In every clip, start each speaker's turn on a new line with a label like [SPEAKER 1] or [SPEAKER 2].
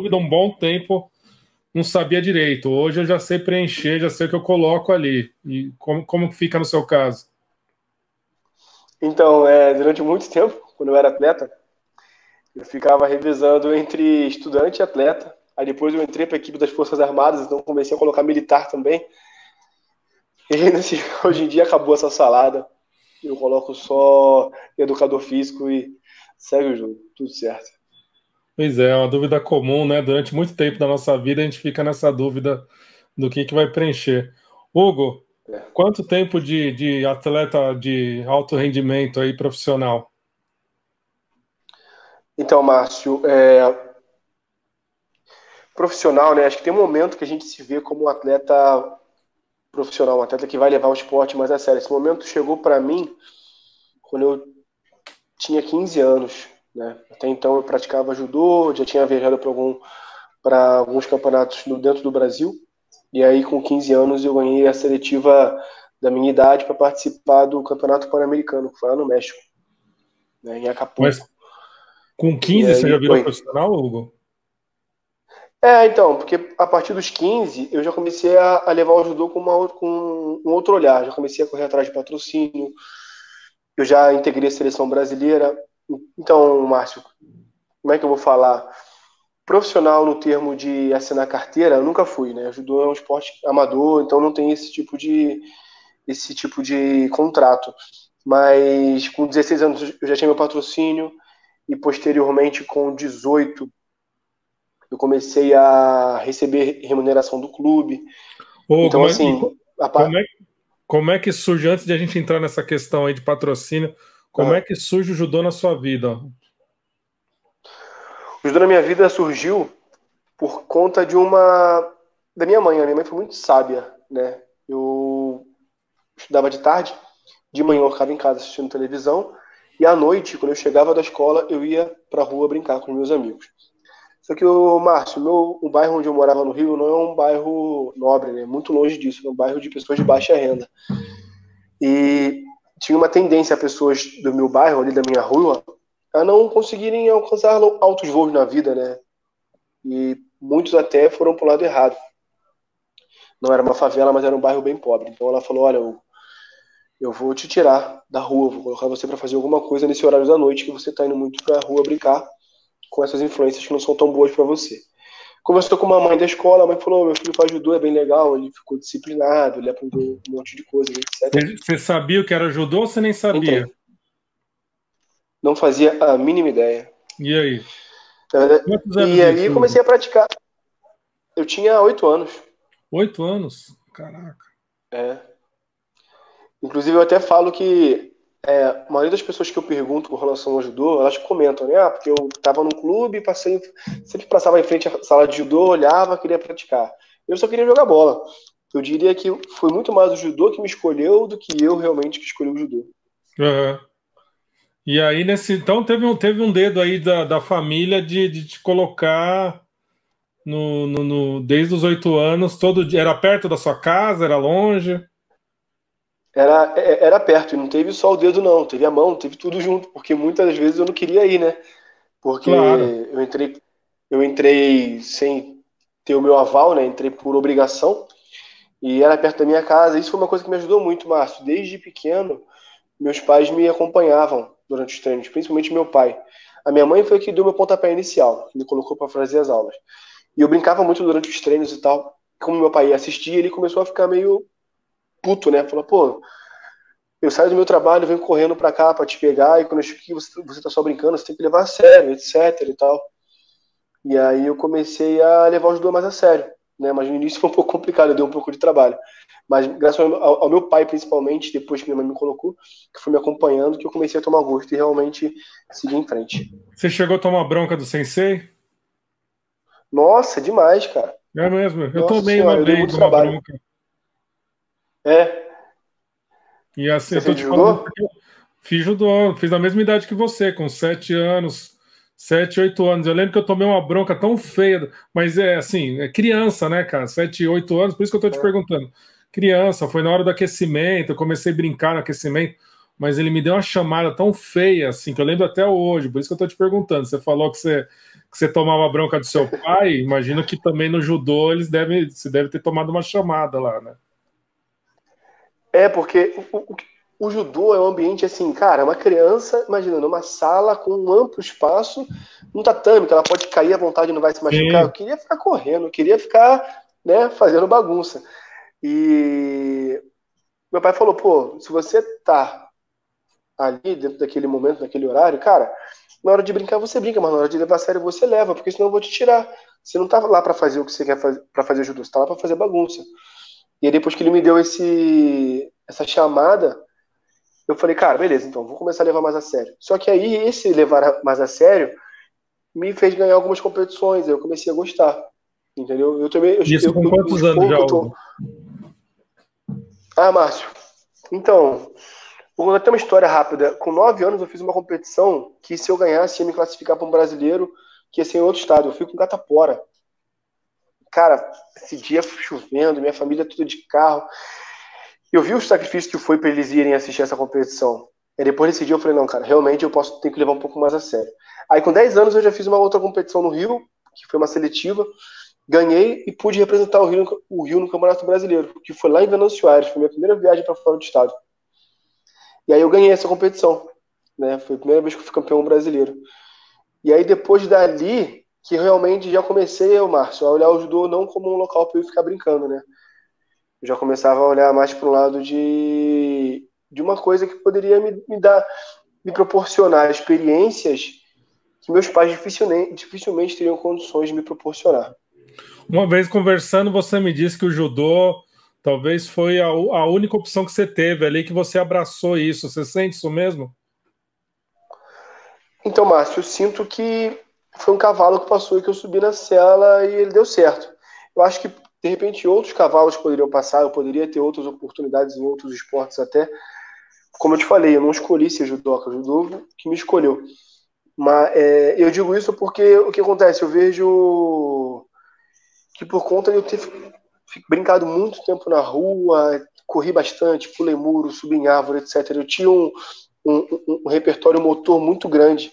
[SPEAKER 1] dúvida um bom tempo, não sabia direito. Hoje eu já sei preencher, já sei o que eu coloco ali. E como, como fica no seu caso?
[SPEAKER 2] Então, é, durante muito tempo, quando eu era atleta, eu ficava revisando entre estudante e atleta. Aí depois eu entrei para a equipe das Forças Armadas, então comecei a colocar militar também. E hoje em dia acabou essa salada. Eu coloco só educador físico e segue o jogo, tudo certo.
[SPEAKER 1] Pois é, é uma dúvida comum, né? Durante muito tempo da nossa vida a gente fica nessa dúvida do que, que vai preencher. Hugo, é. quanto tempo de, de atleta de alto rendimento aí profissional?
[SPEAKER 2] Então, Márcio, é... profissional, né? Acho que tem um momento que a gente se vê como um atleta profissional, um atleta que vai levar o esporte mais a sério. Esse momento chegou para mim quando eu tinha 15 anos. Né? Até então eu praticava judô, já tinha viajado para algum, alguns campeonatos no, dentro do Brasil. E aí, com 15 anos, eu ganhei a seletiva da minha idade para participar do Campeonato Pan-Americano, que foi lá no México, né, em Acapulco. Mas
[SPEAKER 1] com 15 aí, você já virou foi... profissional, Hugo?
[SPEAKER 2] É, então, porque a partir dos 15 eu já comecei a, a levar o judô com, uma, com um outro olhar. Já comecei a correr atrás de patrocínio, eu já integrei a seleção brasileira. Então, Márcio, como é que eu vou falar? Profissional no termo de assinar carteira, eu nunca fui, né? Judô é um esporte amador, então não tem esse tipo de esse tipo de contrato. Mas com 16 anos eu já tinha meu patrocínio e posteriormente com 18 eu comecei a receber remuneração do clube.
[SPEAKER 1] Então, é assim. A... Como, é, como é que surge, antes de a gente entrar nessa questão aí de patrocínio, como ah. é que surge o judô na sua vida?
[SPEAKER 2] O judô na minha vida surgiu por conta de uma. da minha mãe. A minha mãe foi muito sábia, né? Eu estudava de tarde, de manhã eu ficava em casa assistindo televisão, e à noite, quando eu chegava da escola, eu ia pra rua brincar com meus amigos. Só que o Márcio, meu, o bairro onde eu morava no Rio não é um bairro nobre, né? Muito longe disso, é um bairro de pessoas de baixa renda. E tinha uma tendência a pessoas do meu bairro, ali da minha rua, a não conseguirem alcançar altos voos na vida, né? E muitos até foram pro lado errado. Não era uma favela, mas era um bairro bem pobre. Então ela falou: Olha, eu, eu vou te tirar da rua, vou colocar você para fazer alguma coisa nesse horário da noite que você tá indo muito pra rua brincar com essas influências que não são tão boas para você. Conversou com uma mãe da escola, a mãe falou: meu filho faz judô, é bem legal, ele ficou disciplinado, ele aprendeu um monte de coisa, etc.
[SPEAKER 1] Você sabia o que era judô ou você nem sabia? Então,
[SPEAKER 2] não fazia a mínima ideia.
[SPEAKER 1] E aí?
[SPEAKER 2] E aí eu comecei a praticar. Eu tinha oito anos.
[SPEAKER 1] Oito anos? Caraca.
[SPEAKER 2] É. Inclusive eu até falo que é, a maioria das pessoas que eu pergunto com relação ao judô, elas comentam, né? Ah, porque eu estava no clube, passei, sempre passava em frente à sala de judô, olhava, queria praticar. Eu só queria jogar bola. Eu diria que foi muito mais o judô que me escolheu do que eu realmente que escolhi o judô.
[SPEAKER 1] Uhum. E aí, nesse. Então, teve um, teve um dedo aí da, da família de, de te colocar no, no, no desde os oito anos, todo dia. Era perto da sua casa? Era longe?
[SPEAKER 2] Era, é, era perto, e não teve só o dedo, não, teve a mão, teve tudo junto, porque muitas vezes eu não queria ir, né? Porque claro. eu entrei, eu entrei sem ter o meu aval, né? Entrei por obrigação, e era perto da minha casa. Isso foi uma coisa que me ajudou muito, Márcio. Desde pequeno, meus pais me acompanhavam durante os treinos, principalmente meu pai. A minha mãe foi que deu meu pontapé inicial, que me colocou para fazer as aulas. E eu brincava muito durante os treinos e tal. Como meu pai assistia, ele começou a ficar meio puto, né? Falou, pô, eu saio do meu trabalho, venho correndo pra cá pra te pegar, e quando eu chego aqui você, você tá só brincando, você tem que levar a sério, etc e tal. E aí eu comecei a levar o judô mais a sério, né? Mas no início foi um pouco complicado, deu um pouco de trabalho. Mas graças ao, ao, meu pai, principalmente, depois que minha mãe me colocou, que foi me acompanhando, que eu comecei a tomar gosto e realmente seguir em frente.
[SPEAKER 1] Você chegou a tomar bronca do sensei?
[SPEAKER 2] Nossa, demais, cara.
[SPEAKER 1] É mesmo? Eu Nossa tomei senhora, uma vez uma bronca.
[SPEAKER 2] É.
[SPEAKER 1] E assim, você eu tô te falando, fiz judô, fiz a mesma idade que você, com sete anos, sete, oito anos. Eu lembro que eu tomei uma bronca tão feia, mas é assim, é criança, né, cara? Sete, oito anos, por isso que eu tô te é. perguntando. Criança, foi na hora do aquecimento, eu comecei a brincar no aquecimento, mas ele me deu uma chamada tão feia, assim, que eu lembro até hoje, por isso que eu tô te perguntando. Você falou que você que você tomava bronca do seu pai, imagino que também no judô eles devem, você deve ter tomado uma chamada lá, né?
[SPEAKER 2] É, porque o, o, o judô é um ambiente assim, cara, uma criança, imagina, numa sala com um amplo espaço, um tatame, que ela pode cair à vontade e não vai se machucar. Sim. Eu queria ficar correndo, eu queria ficar, né, fazendo bagunça. E meu pai falou, pô, se você tá ali dentro daquele momento, naquele horário, cara, na hora de brincar você brinca, mas na hora de levar a sério você leva, porque senão eu vou te tirar. Você não tá lá para fazer o que você quer fazer para fazer judô, você tá lá para fazer bagunça. E aí depois que ele me deu esse essa chamada, eu falei, cara, beleza, então vou começar a levar mais a sério. Só que aí esse levar mais a sério me fez ganhar algumas competições, eu comecei a gostar. Entendeu?
[SPEAKER 1] Eu também. Eu, Isso eu, com quantos anos já? Tô...
[SPEAKER 2] Ah, Márcio. Então, vou contar até uma história rápida. Com nove anos eu fiz uma competição que se eu ganhasse ia me classificar para um brasileiro que ia ser em outro estado. Eu fui com Catapora. Cara, esse dia chovendo, minha família tudo de carro. Eu vi o sacrifício que foi para eles irem assistir essa competição. E depois desse dia eu falei, não, cara, realmente eu posso ter que levar um pouco mais a sério. Aí com 10 anos eu já fiz uma outra competição no Rio, que foi uma seletiva, ganhei e pude representar o Rio, o Rio no Campeonato Brasileiro, que foi lá em Venâncio Aires, foi minha primeira viagem para fora do estado. E aí eu ganhei essa competição, né? Foi a primeira vez que eu fui campeão brasileiro. E aí depois dali que realmente já comecei, eu, Márcio, a olhar o judô não como um local para eu ficar brincando, né? Eu já começava a olhar mais para o lado de, de uma coisa que poderia me, me dar, me proporcionar experiências que meus pais dificilmente, dificilmente teriam condições de me proporcionar.
[SPEAKER 1] Uma vez conversando, você me disse que o judô talvez foi a, a única opção que você teve ali, que você abraçou isso. Você sente isso mesmo?
[SPEAKER 2] Então, Márcio, eu sinto que foi um cavalo que passou e que eu subi na cela e ele deu certo. Eu acho que, de repente, outros cavalos poderiam passar, eu poderia ter outras oportunidades em outros esportes até. Como eu te falei, eu não escolhi ser judoca, judô que me escolheu. Mas é, eu digo isso porque o que acontece? Eu vejo que por conta de eu ter brincado muito tempo na rua, corri bastante, pulei muro, subi em árvore, etc. Eu tinha um, um, um repertório motor muito grande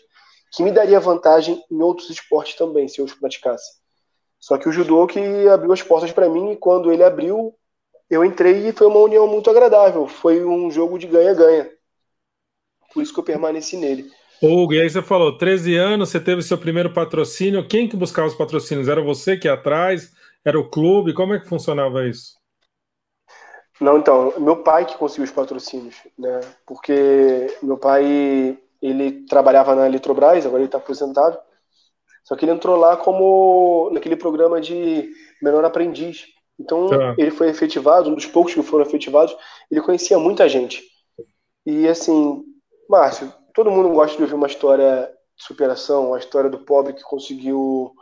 [SPEAKER 2] que me daria vantagem em outros esportes também, se eu os praticasse. Só que o judô que abriu as portas para mim e quando ele abriu, eu entrei e foi uma união muito agradável. Foi um jogo de ganha-ganha. Por isso que eu permaneci nele.
[SPEAKER 1] Hugo, e aí você falou, 13 anos, você teve seu primeiro patrocínio. Quem que buscava os patrocínios? Era você que ia atrás? Era o clube? Como é que funcionava isso?
[SPEAKER 2] Não, então, meu pai que conseguiu os patrocínios, né? Porque meu pai, ele trabalhava na Eletrobras, agora ele está aposentado. Só que ele entrou lá como naquele programa de menor aprendiz. Então, tá. ele foi efetivado, um dos poucos que foram efetivados, ele conhecia muita gente. E assim, Márcio, todo mundo gosta de ouvir uma história de superação, a história do pobre que conseguiu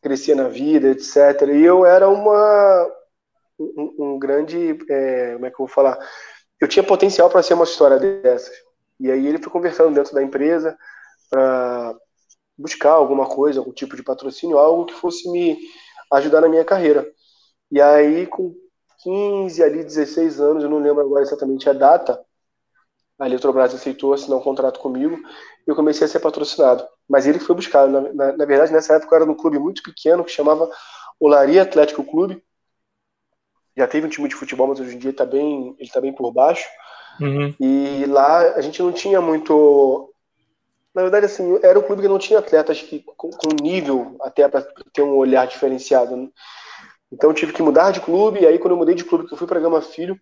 [SPEAKER 2] crescer na vida, etc. E eu era uma um, um grande, é, como é que eu vou falar? Eu tinha potencial para ser uma história dessas. E aí ele foi conversando dentro da empresa para buscar alguma coisa, algum tipo de patrocínio, algo que fosse me ajudar na minha carreira. E aí com 15 ali 16 anos, eu não lembro agora exatamente a data, a Eletrobras aceitou assinar um contrato comigo e eu comecei a ser patrocinado. Mas ele foi buscar. Na, na, na verdade, nessa época eu era num clube muito pequeno que chamava Olaria Atlético Clube. Já teve um time de futebol, mas hoje em dia tá bem, ele está bem por baixo. Uhum. E lá a gente não tinha muito. Na verdade, assim, era um clube que não tinha atletas que, com, com nível até para ter um olhar diferenciado. Então eu tive que mudar de clube, e aí quando eu mudei de clube, que eu fui para Gama Filho,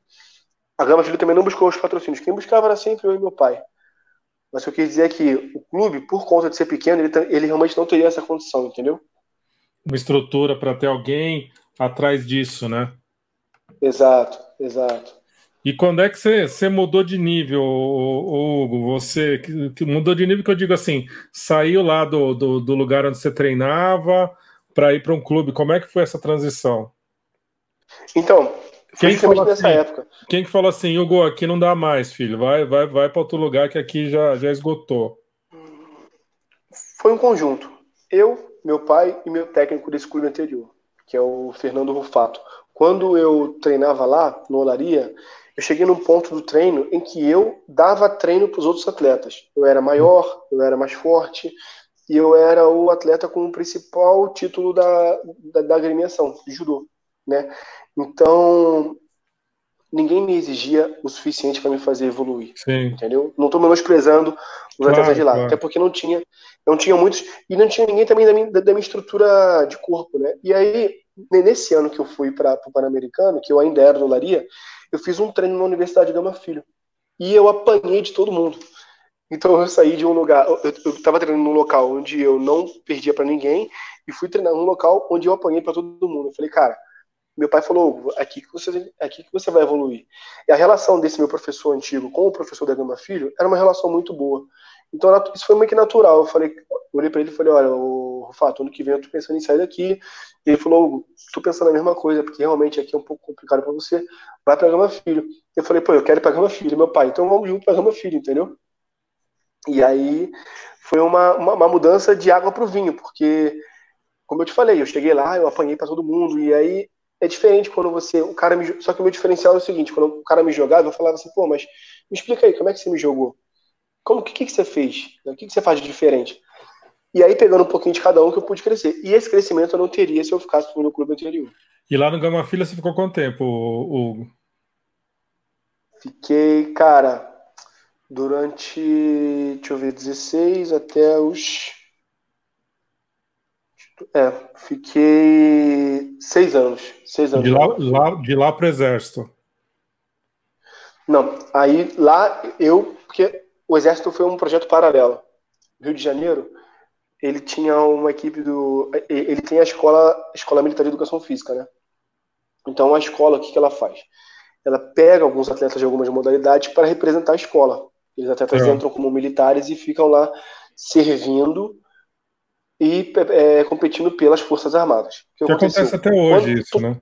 [SPEAKER 2] a Gama Filho também não buscou os patrocínios. Quem buscava era sempre eu e meu pai. Mas o que eu quis dizer é que o clube, por conta de ser pequeno, ele, ele realmente não teria essa condição, entendeu?
[SPEAKER 1] Uma estrutura para ter alguém atrás disso, né?
[SPEAKER 2] Exato, exato.
[SPEAKER 1] E quando é que você, você mudou de nível, Hugo? Você que, que mudou de nível que eu digo assim, saiu lá do, do, do lugar onde você treinava para ir para um clube. Como é que foi essa transição?
[SPEAKER 2] Então, quem falou nessa
[SPEAKER 1] assim,
[SPEAKER 2] época.
[SPEAKER 1] Quem que falou assim, Hugo, aqui não dá mais, filho, vai, vai, vai para outro lugar que aqui já, já esgotou?
[SPEAKER 2] Foi um conjunto. Eu, meu pai e meu técnico desse clube anterior, que é o Fernando Rufato. Quando eu treinava lá, no Olaria, eu cheguei num ponto do treino em que eu dava treino para os outros atletas. Eu era maior, eu era mais forte, e eu era o atleta com o principal título da, da, da agremiação, de judô, né? Então, ninguém me exigia o suficiente para me fazer evoluir, Sim. entendeu? Não estou menosprezando os claro, atletas de lá, claro. até porque não tinha, não tinha muitos e não tinha ninguém também da minha, da minha estrutura de corpo, né? E aí nesse ano que eu fui para o Pan-Americano, que eu ainda era do Laria, eu fiz um treino na Universidade de Gama Filho e eu apanhei de todo mundo. Então eu saí de um lugar, eu estava treinando num local onde eu não perdia para ninguém e fui treinar num local onde eu apanhei para todo mundo. Eu falei, cara, meu pai falou, aqui que você, aqui que você vai evoluir. E a relação desse meu professor antigo com o professor da Gama Filho era uma relação muito boa. Então isso foi meio que natural. Eu falei, olhei para ele e falei, olha, o Rufato, ano que vem eu tô pensando em sair daqui. E ele falou, tô pensando a mesma coisa, porque realmente aqui é um pouco complicado para você. Vai para Gama Filho. Eu falei, pô, eu quero ir para Gama Filho, meu pai. Então vamos junto para Gama Filho, entendeu? E aí foi uma, uma, uma mudança de água para o vinho, porque, como eu te falei, eu cheguei lá, eu apanhei para todo mundo, e aí é diferente quando você. O cara me, só que o meu diferencial é o seguinte: quando o cara me jogava, eu falava assim, pô, mas me explica aí, como é que você me jogou? Como que, que, que você fez? O que, que você faz de diferente? E aí, pegando um pouquinho de cada um, que eu pude crescer. E esse crescimento eu não teria se eu ficasse no clube anterior.
[SPEAKER 1] E lá no Gama Filha você ficou quanto tempo, Hugo?
[SPEAKER 2] Fiquei, cara, durante, deixa eu ver, 16 até os. É, fiquei seis anos. Seis anos.
[SPEAKER 1] De lá, lá, de lá para o Exército.
[SPEAKER 2] Não, aí lá eu. Porque o Exército foi um projeto paralelo. Rio de Janeiro, ele tinha uma equipe do. Ele tem a escola, escola Militar de Educação Física, né? Então a escola, o que, que ela faz? Ela pega alguns atletas de algumas modalidades para representar a escola. Eles até é. entram como militares e ficam lá servindo e é, competindo pelas Forças Armadas.
[SPEAKER 1] O que, que acontece até hoje Quando, isso, né?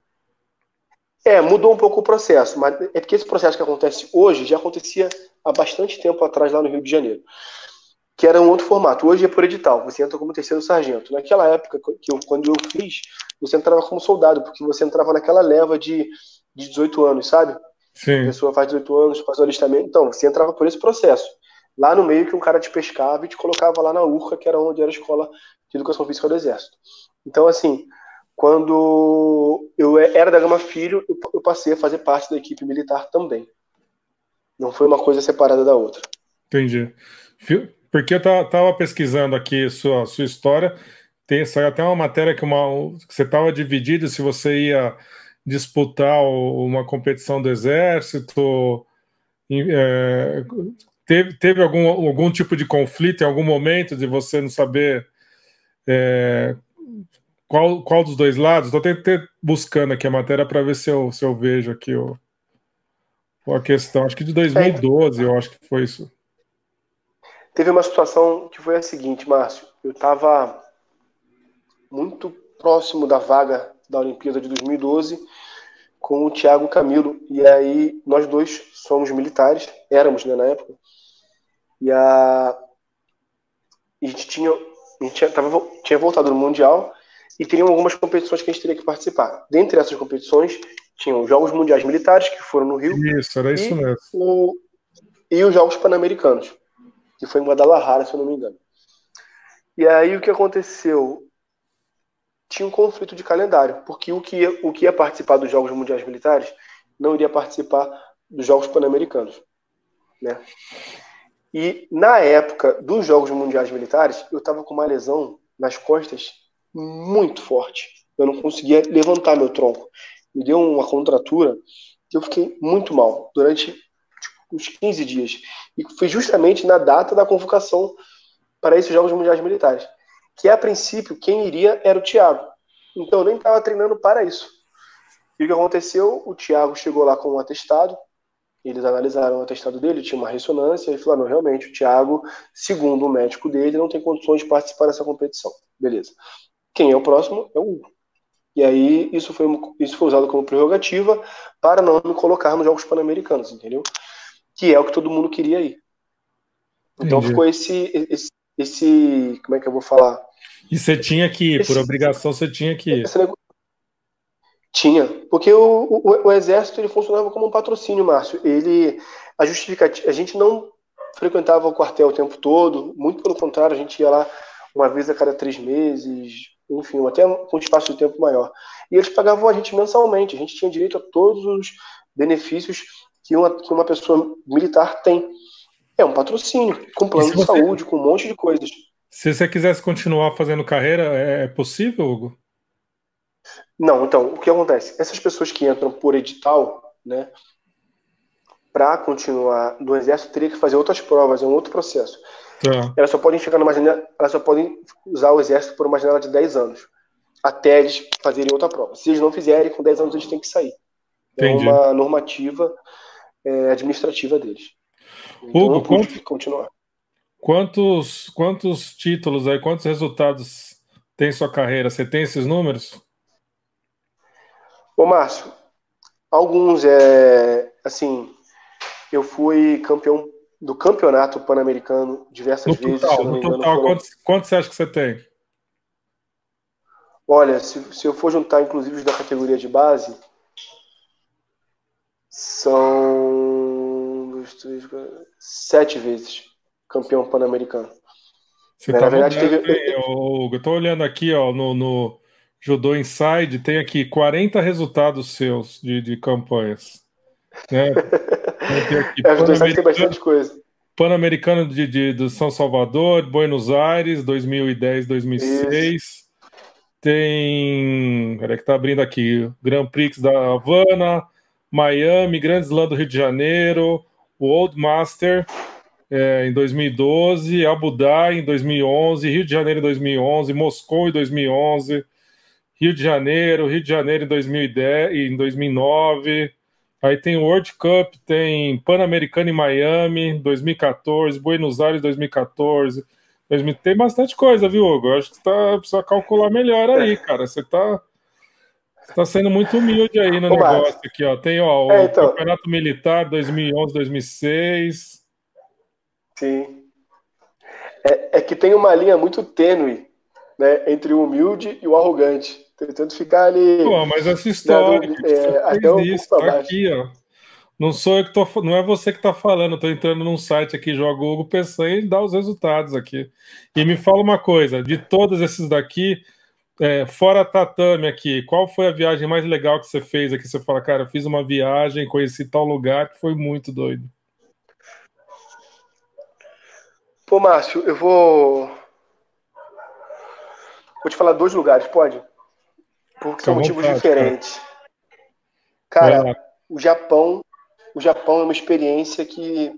[SPEAKER 2] É, mudou um pouco o processo, mas é porque esse processo que acontece hoje já acontecia há bastante tempo atrás lá no Rio de Janeiro, que era um outro formato. Hoje é por edital, você entra como terceiro sargento. Naquela época, que eu, quando eu fiz, você entrava como soldado, porque você entrava naquela leva de, de 18 anos, sabe? Sim. A pessoa faz 18 anos, faz o alistamento. Então, você entrava por esse processo. Lá no meio que um cara te pescava e te colocava lá na URCA, que era onde era a escola de educação física do Exército. Então, assim, quando eu era da Gama Filho, eu passei a fazer parte da equipe militar também. Não foi uma coisa separada da outra.
[SPEAKER 1] Entendi. Porque eu estava pesquisando aqui sua, sua história, tem, saiu até uma matéria que, uma, que você estava dividido se você ia disputar uma competição do exército? É, teve, teve algum, algum tipo de conflito em algum momento de você não saber é, qual, qual dos dois lados? Estou buscando aqui a matéria para ver se eu, se eu vejo aqui o, a questão. Acho que de 2012, eu acho que foi isso.
[SPEAKER 2] Teve uma situação que foi a seguinte, Márcio. Eu estava muito próximo da vaga da Olimpíada de 2012 com o Thiago Camilo. E aí nós dois somos militares, éramos né, na época. E a, a gente tinha a gente tinha, tava, tinha voltado no Mundial e teriam algumas competições que a gente teria que participar. Dentre essas competições, tinham os Jogos Mundiais Militares, que foram no Rio.
[SPEAKER 1] Isso, era isso mesmo.
[SPEAKER 2] O, e os Jogos Pan-Americanos, que foi em Guadalajara, se eu não me engano. E aí o que aconteceu? tinha um conflito de calendário, porque o que, ia, o que ia participar dos Jogos Mundiais Militares não iria participar dos Jogos Pan-Americanos. Né? E na época dos Jogos Mundiais Militares, eu estava com uma lesão nas costas muito forte. Eu não conseguia levantar meu tronco. Me deu uma contratura e eu fiquei muito mal durante uns 15 dias. E foi justamente na data da convocação para esses Jogos Mundiais Militares que a princípio quem iria era o Thiago. Então eu nem estava treinando para isso. E o que aconteceu? O Thiago chegou lá com um atestado, eles analisaram o atestado dele, tinha uma ressonância, e falaram: realmente, o Thiago, segundo o médico dele, não tem condições de participar dessa competição. Beleza. Quem é o próximo? É o Hugo. E aí, isso foi, isso foi usado como prerrogativa para não me colocar nos Jogos Pan-Americanos, entendeu? Que é o que todo mundo queria ir. Então Entendi. ficou esse, esse, esse. Como é que eu vou falar?
[SPEAKER 1] E você tinha que ir, Esse, por obrigação você tinha que ir.
[SPEAKER 2] Tinha, porque o, o, o, exército ele funcionava como um patrocínio, Márcio. Ele a justificativa, a gente não frequentava o quartel o tempo todo, muito pelo contrário, a gente ia lá uma vez a cada três meses, enfim, até com um espaço de tempo maior. E eles pagavam a gente mensalmente, a gente tinha direito a todos os benefícios que uma, que uma pessoa militar tem. É um patrocínio, com plano de você... saúde, com um monte de coisas.
[SPEAKER 1] Se você quisesse continuar fazendo carreira, é, é possível, Hugo?
[SPEAKER 2] Não, então, o que acontece? Essas pessoas que entram por edital, né, para continuar no exército, teria que fazer outras provas, é um outro processo. Tá. Elas só podem ficar numa janela, elas só podem usar o exército por uma janela de 10 anos, até eles fazerem outra prova. Se eles não fizerem, com 10 anos eles têm que sair. É Entendi. É uma normativa é, administrativa deles.
[SPEAKER 1] Então, Hugo, quanto, continuar. Quantos, quantos títulos aí, quantos resultados tem sua carreira? Você tem esses números?
[SPEAKER 2] Ô, Márcio, alguns é assim, eu fui campeão do campeonato pan-americano diversas
[SPEAKER 1] no
[SPEAKER 2] vezes.
[SPEAKER 1] Total, no engano, total, foram... quantos, quantos você acha que você tem?
[SPEAKER 2] Olha, se, se eu for juntar inclusive os da categoria de base, são sete vezes campeão pan-americano.
[SPEAKER 1] Você tá Na verdade, teve... eu, eu tô olhando aqui ó, no, no Judô Inside, tem aqui 40 resultados seus de, de campanhas. Né?
[SPEAKER 2] é, tem bastante coisa.
[SPEAKER 1] Pan-Americano de, de, de, São Salvador, Buenos Aires, 2010, 2006. Isso. Tem. Peraí, que tá abrindo aqui. Grand Prix da Havana, Miami, Grand Slam do Rio de Janeiro, World Master é, em 2012, Abu Dhabi em 2011, Rio de Janeiro em 2011, Moscou em 2011, Rio de Janeiro, Rio de Janeiro em 2010, em 2009. Aí tem o World Cup, tem Pan-Americano em Miami, 2014, Buenos Aires 2014. 2000, tem bastante coisa, viu, Hugo? Acho que você tá, precisa calcular melhor aí, cara. Você tá, você tá sendo muito humilde aí no Ô, negócio Marcos. aqui, ó. Tem ó, o é, então... Campeonato Militar 2011, 2006.
[SPEAKER 2] Sim. É, é que tem uma linha muito tênue né, entre o humilde e o arrogante. Tentando ficar ali.
[SPEAKER 1] Pô, mas essa história. Né, é, até o isso, tá aqui, ó. Não sou eu que tô, não é você que tá falando, tô entrando num site aqui, jogo o Google pensando em dar os resultados aqui. E me fala uma coisa, de todos esses daqui, é, fora tatame aqui, qual foi a viagem mais legal que você fez aqui? Você fala, cara, eu fiz uma viagem, conheci tal lugar que foi muito doido.
[SPEAKER 2] Pô, Márcio, eu vou. Vou te falar dois lugares, pode? Porque são motivos vontade, diferentes. Cara, cara o Japão, o Japão é uma experiência que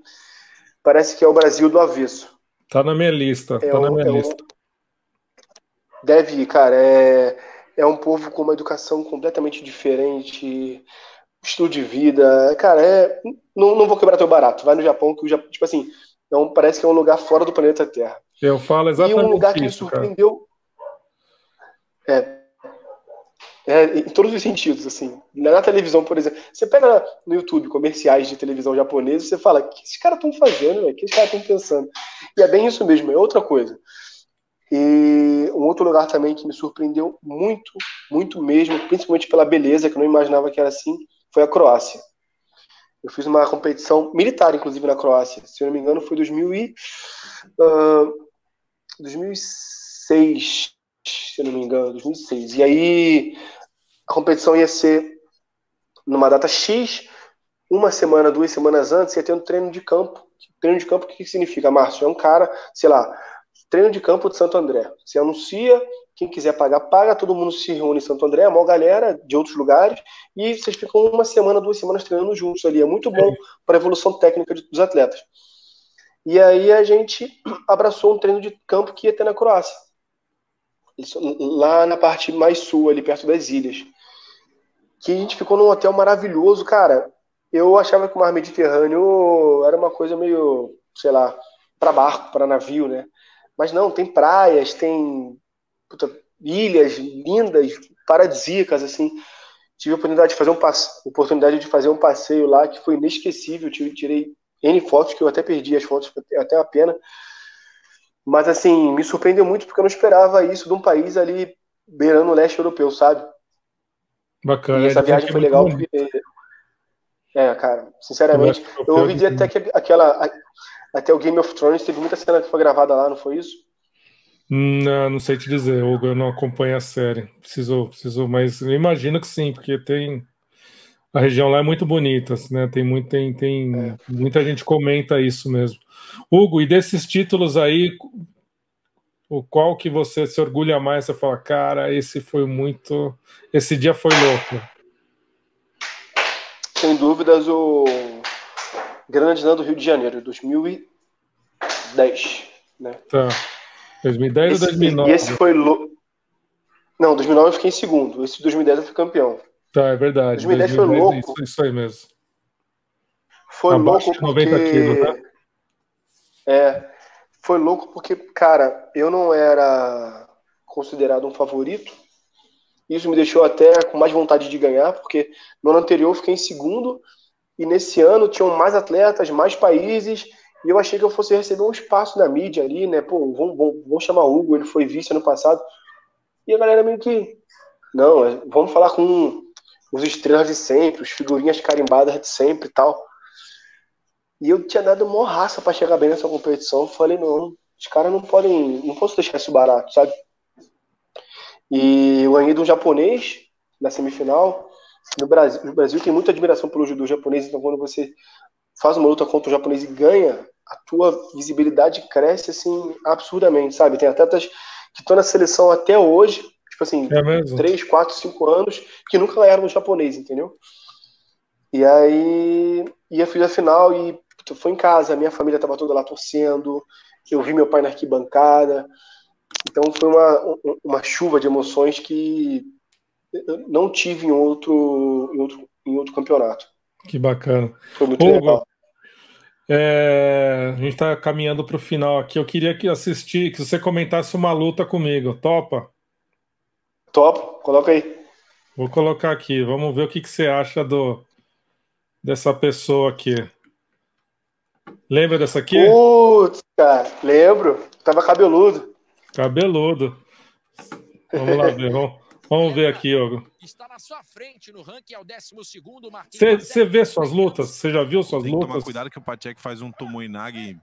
[SPEAKER 2] parece que é o Brasil do avesso.
[SPEAKER 1] Tá na minha lista, é tá um, na minha é lista. Um...
[SPEAKER 2] Deve ir, cara. É, é um povo com uma educação completamente diferente, estilo de vida. Cara, é. Não, não vou quebrar teu barato. Vai no Japão, que o Japão, tipo assim, não, parece que é um lugar fora do planeta Terra.
[SPEAKER 1] Eu falo exatamente.
[SPEAKER 2] E um lugar que isso, me surpreendeu. Cara. É, é, em todos os sentidos, assim. Na televisão, por exemplo. Você pega no YouTube comerciais de televisão japonesa e você fala, o que esses caras estão fazendo, O que esses caras estão pensando? E é bem isso mesmo, é outra coisa. E um outro lugar também que me surpreendeu muito, muito mesmo, principalmente pela beleza, que eu não imaginava que era assim, foi a Croácia. Eu fiz uma competição militar, inclusive, na Croácia. Se eu não me engano, foi 2000 e, uh, 2006, se eu não me engano, 2006. E aí a competição ia ser numa data X, uma semana, duas semanas antes, ia ter um treino de campo. Treino de campo, o que significa, Márcio? É um cara, sei lá, treino de campo de Santo André. Você anuncia, quem quiser pagar, paga, todo mundo se reúne em Santo André, a maior galera de outros lugares, e vocês ficam uma semana, duas semanas treinando juntos ali. É muito bom para a evolução técnica dos atletas. E aí a gente abraçou um treino de campo que ia ter na Croácia lá na parte mais sul, ali perto das ilhas. Que a gente ficou num hotel maravilhoso, cara. Eu achava que o mar Mediterrâneo era uma coisa meio, sei lá, para barco, para navio, né? Mas não, tem praias, tem puta, ilhas lindas, paradisíacas, assim. Tive a oportunidade de fazer um passe... oportunidade de fazer um passeio lá que foi inesquecível. Tirei N fotos que eu até perdi as fotos, até a pena. Mas, assim, me surpreendeu muito porque eu não esperava isso de um país ali beirando o leste europeu, sabe?
[SPEAKER 1] Bacana.
[SPEAKER 2] E essa viagem foi legal porque... É, cara, sinceramente, eu ouvi até que aquela... Até o Game of Thrones teve muita cena que foi gravada lá, não foi isso?
[SPEAKER 1] Não, não sei te dizer, Hugo, eu não acompanho a série. Preciso, preciso, mas eu imagino que sim, porque tem a região lá é muito bonita, né? Tem, muito, tem, tem é. muita gente comenta isso mesmo. Hugo, e desses títulos aí, o qual que você se orgulha mais? Você fala, cara, esse foi muito, esse dia foi louco.
[SPEAKER 2] Sem dúvidas, o Grande Slam do Rio de Janeiro, 2010, né?
[SPEAKER 1] Tá. 2010 esse, ou 2009?
[SPEAKER 2] E esse foi louco. Não, 2009 eu fiquei em segundo. Esse 2010 eu fui campeão.
[SPEAKER 1] Tá, é verdade.
[SPEAKER 2] 2010, 2010 foi louco.
[SPEAKER 1] Isso, isso aí mesmo.
[SPEAKER 2] Foi Abaixo louco de 90 porque... quilos, né? É, foi louco porque, cara, eu não era considerado um favorito. Isso me deixou até com mais vontade de ganhar, porque no ano anterior eu fiquei em segundo e nesse ano tinham mais atletas, mais países, e eu achei que eu fosse receber um espaço na mídia ali, né? Pô, vamos, vamos, vamos chamar o Hugo, ele foi vice ano passado. E a galera meio que, não, é, vamos falar com os estrelas de sempre, os figurinhas carimbadas de sempre e tal. E eu tinha dado uma raça para chegar bem nessa competição. Falei, não, os caras não podem, não posso deixar isso barato, sabe? E eu ganhei de um japonês na semifinal. No Brasil, no Brasil tem muita admiração pelo judô japonês, então quando você faz uma luta contra o japonês e ganha, a tua visibilidade cresce assim absurdamente, sabe? Tem atletas que estão na seleção até hoje, tipo assim, é 3, 4, 5 anos, que nunca no japonês, entendeu? E aí, e eu fiz a final e foi em casa, minha família estava toda lá torcendo, eu vi meu pai na arquibancada. Então foi uma, uma chuva de emoções que não tive em outro, em outro, em outro campeonato.
[SPEAKER 1] Que bacana.
[SPEAKER 2] Foi muito Hugo, legal.
[SPEAKER 1] É, a gente está caminhando para o final aqui. Eu queria que assistir, que você comentasse uma luta comigo. Topa?
[SPEAKER 2] Top, coloca aí.
[SPEAKER 1] Vou colocar aqui. Vamos ver o que, que você acha do dessa pessoa aqui. Lembra dessa aqui?
[SPEAKER 2] Putz, cara, lembro. Tava cabeludo.
[SPEAKER 1] Cabeludo. Vamos lá ver, vamos, vamos ver aqui, Hugo. Está na sua frente no ranking, é o 12 Você vê suas lutas? Você já viu suas
[SPEAKER 3] Tem
[SPEAKER 1] lutas?
[SPEAKER 3] tomar cuidado que o Patek faz um Tomoinagi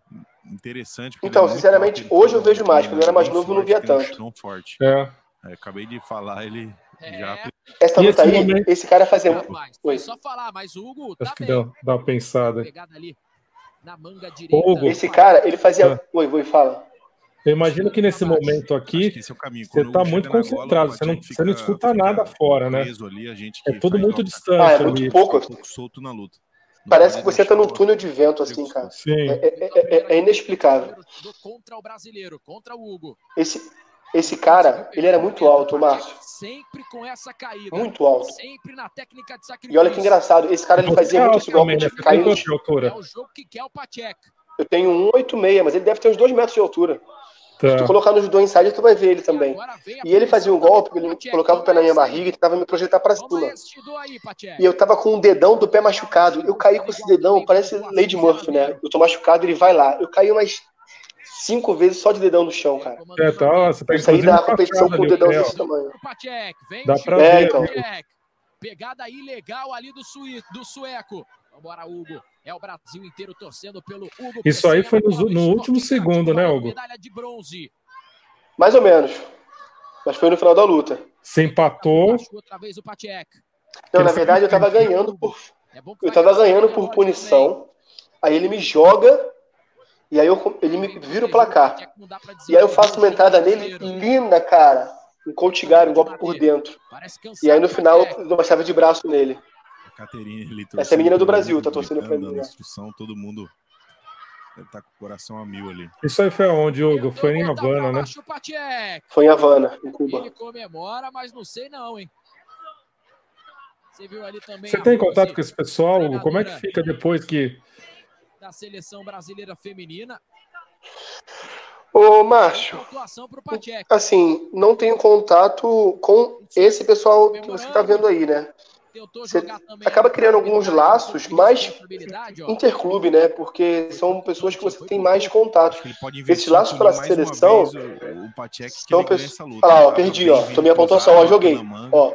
[SPEAKER 3] interessante.
[SPEAKER 2] Então, é sinceramente, hoje eu vejo mais. Quando eu era mais novo, eu não via tanto.
[SPEAKER 3] Não forte.
[SPEAKER 1] É.
[SPEAKER 3] é. acabei de falar, ele é. já.
[SPEAKER 2] Essa luta aí, momento... esse cara fazia muito.
[SPEAKER 4] Foi só falar, mas o Hugo.
[SPEAKER 1] Tá Acho que dá, dá uma pensada.
[SPEAKER 4] Pegada ali na manga direita.
[SPEAKER 2] Hugo. Esse cara, ele fazia. Ah. Oi, oi, fala.
[SPEAKER 1] Eu imagino que nesse momento aqui, é você está muito concentrado, bola, você, não, você não escuta nada fora, né?
[SPEAKER 3] Ali,
[SPEAKER 1] é tudo muito distante.
[SPEAKER 2] Ah, é muito ali. pouco.
[SPEAKER 3] pouco solto na luta.
[SPEAKER 2] Parece que você está num túnel de vento, assim, cara.
[SPEAKER 1] Sim.
[SPEAKER 2] É, é, é, é, inexplicável.
[SPEAKER 4] Contra o brasileiro, contra o Hugo.
[SPEAKER 2] Esse, esse cara, ele era muito alto, Márcio.
[SPEAKER 4] Sempre com essa caída.
[SPEAKER 2] Muito alto.
[SPEAKER 4] Sempre na técnica de sacrifício.
[SPEAKER 2] E olha que engraçado, esse cara ele fazia muito esse golpe de cair no
[SPEAKER 1] altura.
[SPEAKER 4] É o jogo que quer o Pacheco.
[SPEAKER 2] Eu tenho 1,86, mas ele deve ter uns 2 metros de altura. Tá. Se tu colocar no judô inside, tu vai ver ele também. E ele fazia um golpe, ele colocava o pé na minha barriga e tentava me projetar para cima. E eu tava com o dedão do pé machucado. Eu caí com esse dedão, parece Lady Murphy, né? Eu tô machucado, ele vai lá. Eu caí umas cinco vezes só de dedão no chão, cara.
[SPEAKER 1] É, tá, você tá
[SPEAKER 2] eu saí da competição com o dedão desse tamanho.
[SPEAKER 1] Dá pra é, ver. Então.
[SPEAKER 4] Pegada ilegal ali do, sui, do sueco. Vambora, Hugo. É o Brasil inteiro torcendo pelo Hugo.
[SPEAKER 1] Isso aí foi no, no último segundo, né, Hugo?
[SPEAKER 4] Medalha de bronze.
[SPEAKER 2] Mais ou menos. Mas foi no final da luta.
[SPEAKER 1] Você empatou.
[SPEAKER 2] Não, na verdade eu tava ganhando por. É eu tava ganhando por punição. Aí ele me joga. E aí eu, ele me vira o placar. E aí eu faço uma entrada nele linda, cara. Um coltigar, um golpe por dentro. E aí no final eu dou uma chave de braço nele.
[SPEAKER 3] Caterine
[SPEAKER 2] Essa é a menina do Brasil, tá torcendo pra mim.
[SPEAKER 3] Instrução, todo mundo deve estar tá com o coração a mil ali.
[SPEAKER 1] Isso aí foi aonde, Hugo? Foi em Havana, né?
[SPEAKER 2] Foi em Havana, em Cuba.
[SPEAKER 4] Ele comemora, mas não sei não, hein?
[SPEAKER 1] Você viu ali também. Você tem contato com esse pessoal, Hugo? Como é que fica depois que.
[SPEAKER 4] Da seleção brasileira feminina.
[SPEAKER 2] Ô, Márcio, assim, não tenho contato com esse pessoal que você está vendo aí, né? Você acaba criando alguns laços mais interclube, né? Porque são pessoas que você tem mais contato. Esses laços pela seleção são pessoas. Olha lá, ó, perdi, ó. Tomei a pontuação, ó, joguei. Ó.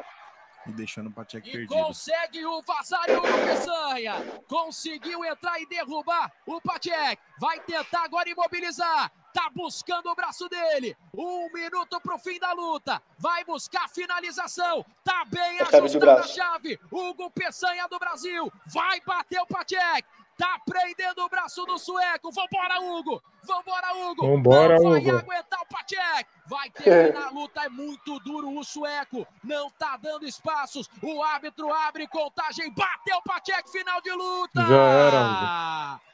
[SPEAKER 3] E deixando o Pacheco perdido.
[SPEAKER 4] Consegue o Vasário Peçanha. Conseguiu entrar e derrubar o Pacheco. Vai tentar agora imobilizar. Tá buscando o braço dele. Um minuto pro fim da luta. Vai buscar finalização. Tá bem ajustando a chave. Hugo Peçanha do Brasil. Vai bater o Pacek. Tá prendendo o braço do sueco. Vambora, Hugo. Vambora, Hugo.
[SPEAKER 1] Vambora,
[SPEAKER 4] Não vai
[SPEAKER 1] Hugo.
[SPEAKER 4] aguentar o Pacek. Vai terminar a luta. É muito duro o sueco. Não tá dando espaços. O árbitro abre contagem. Bateu o Pacek. Final de luta.
[SPEAKER 1] Já era,
[SPEAKER 4] Hugo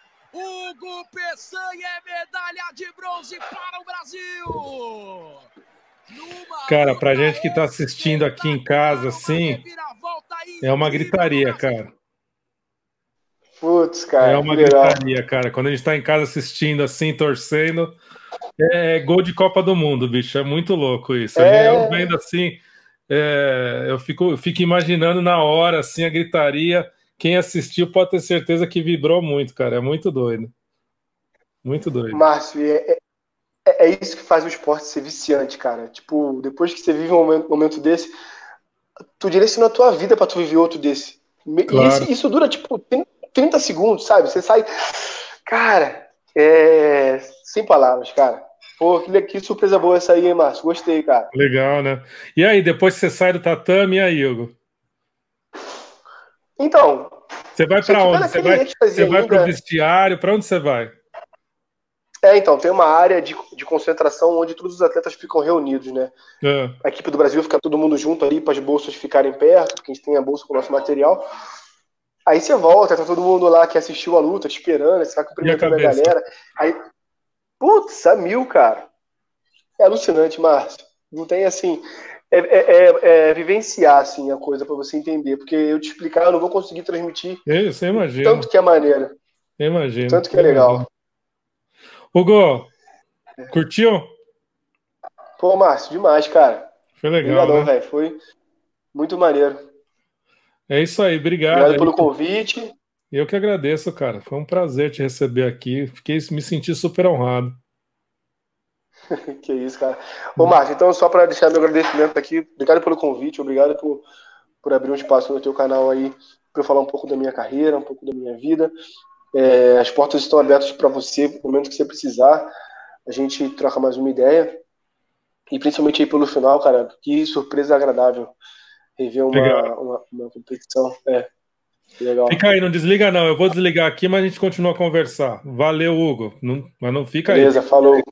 [SPEAKER 4] Peçanha é medalha de bronze para o Brasil. Numa
[SPEAKER 1] Cara, pra gente que tá assistindo aqui em casa, assim, É uma gritaria, cara.
[SPEAKER 2] Putz, cara.
[SPEAKER 1] É uma gritaria, cara. Quando a gente tá em casa assistindo assim, torcendo, é gol de Copa do Mundo, bicho. É muito louco isso.
[SPEAKER 2] É.
[SPEAKER 1] Eu vendo assim, é, eu, fico, eu fico imaginando na hora, assim, a gritaria. Quem assistiu pode ter certeza que vibrou muito, cara. É muito doido. Muito doido.
[SPEAKER 2] Márcio, é, é, é isso que faz o esporte ser viciante, cara. Tipo, depois que você vive um momento, momento desse, tu direciona a tua vida pra tu viver outro desse.
[SPEAKER 1] Claro.
[SPEAKER 2] Isso, isso dura, tipo, 30 segundos, sabe? Você sai. Cara, é. Sem palavras, cara. Pô, que, que surpresa boa essa aí, hein, Márcio? Gostei, cara.
[SPEAKER 1] Legal, né? E aí, depois que você sai do tatame, e aí, Hugo?
[SPEAKER 2] Então,
[SPEAKER 1] Você vai
[SPEAKER 2] tiver
[SPEAKER 1] onde? Você vai, você vai
[SPEAKER 2] ainda-
[SPEAKER 1] pro vestiário? Pra onde você vai?
[SPEAKER 2] É, então, tem uma área de, de concentração onde todos os atletas ficam reunidos, né?
[SPEAKER 1] Ah,
[SPEAKER 2] A equipe do Brasil fica todo mundo junto ali para as bolsas ficarem perto, porque a gente tem a bolsa com o nosso material. Aí você volta, tá todo mundo lá que assistiu a luta, te esperando, você vai cumprimentando a,
[SPEAKER 1] cabeça?
[SPEAKER 2] galera. Aí, putz, a mil, cara. É alucinante, Márcio. Não tem assim. É, é- é- é vivenciar assim, a coisa para você entender, porque eu te explicar, eu não vou conseguir transmitir
[SPEAKER 1] eu, você imagina.
[SPEAKER 2] tanto que é maneiro,
[SPEAKER 1] Eu imagino.
[SPEAKER 2] tanto que é legal.
[SPEAKER 1] Hugo, curtiu?
[SPEAKER 2] Pô, Márcio, demais, cara.
[SPEAKER 1] Foi legal,
[SPEAKER 2] Obrigadão,
[SPEAKER 1] né?
[SPEAKER 2] velho. Foi muito maneiro.
[SPEAKER 1] É isso aí, obrigado.
[SPEAKER 2] Obrigado pelo convite.
[SPEAKER 1] Eu que agradeço, cara. Foi um prazer te receber aqui. Fiquei, me senti super honrado.
[SPEAKER 2] Que isso, cara. Ô, Márcio, então, só para deixar meu agradecimento aqui, obrigado pelo convite, obrigado por, por abrir um espaço no teu canal aí para eu falar um pouco da minha carreira, um pouco da minha vida. É, as portas estão abertas para você, no momento que você precisar. A gente troca mais uma ideia. E principalmente aí pelo final, cara, que surpresa agradável rever uma, uma, uma competição. É, legal.
[SPEAKER 1] Fica aí, não desliga não. Eu vou desligar aqui, mas a gente continua a conversar. Valeu, Hugo. Não- mas não fica aí.
[SPEAKER 2] Beleza, falou.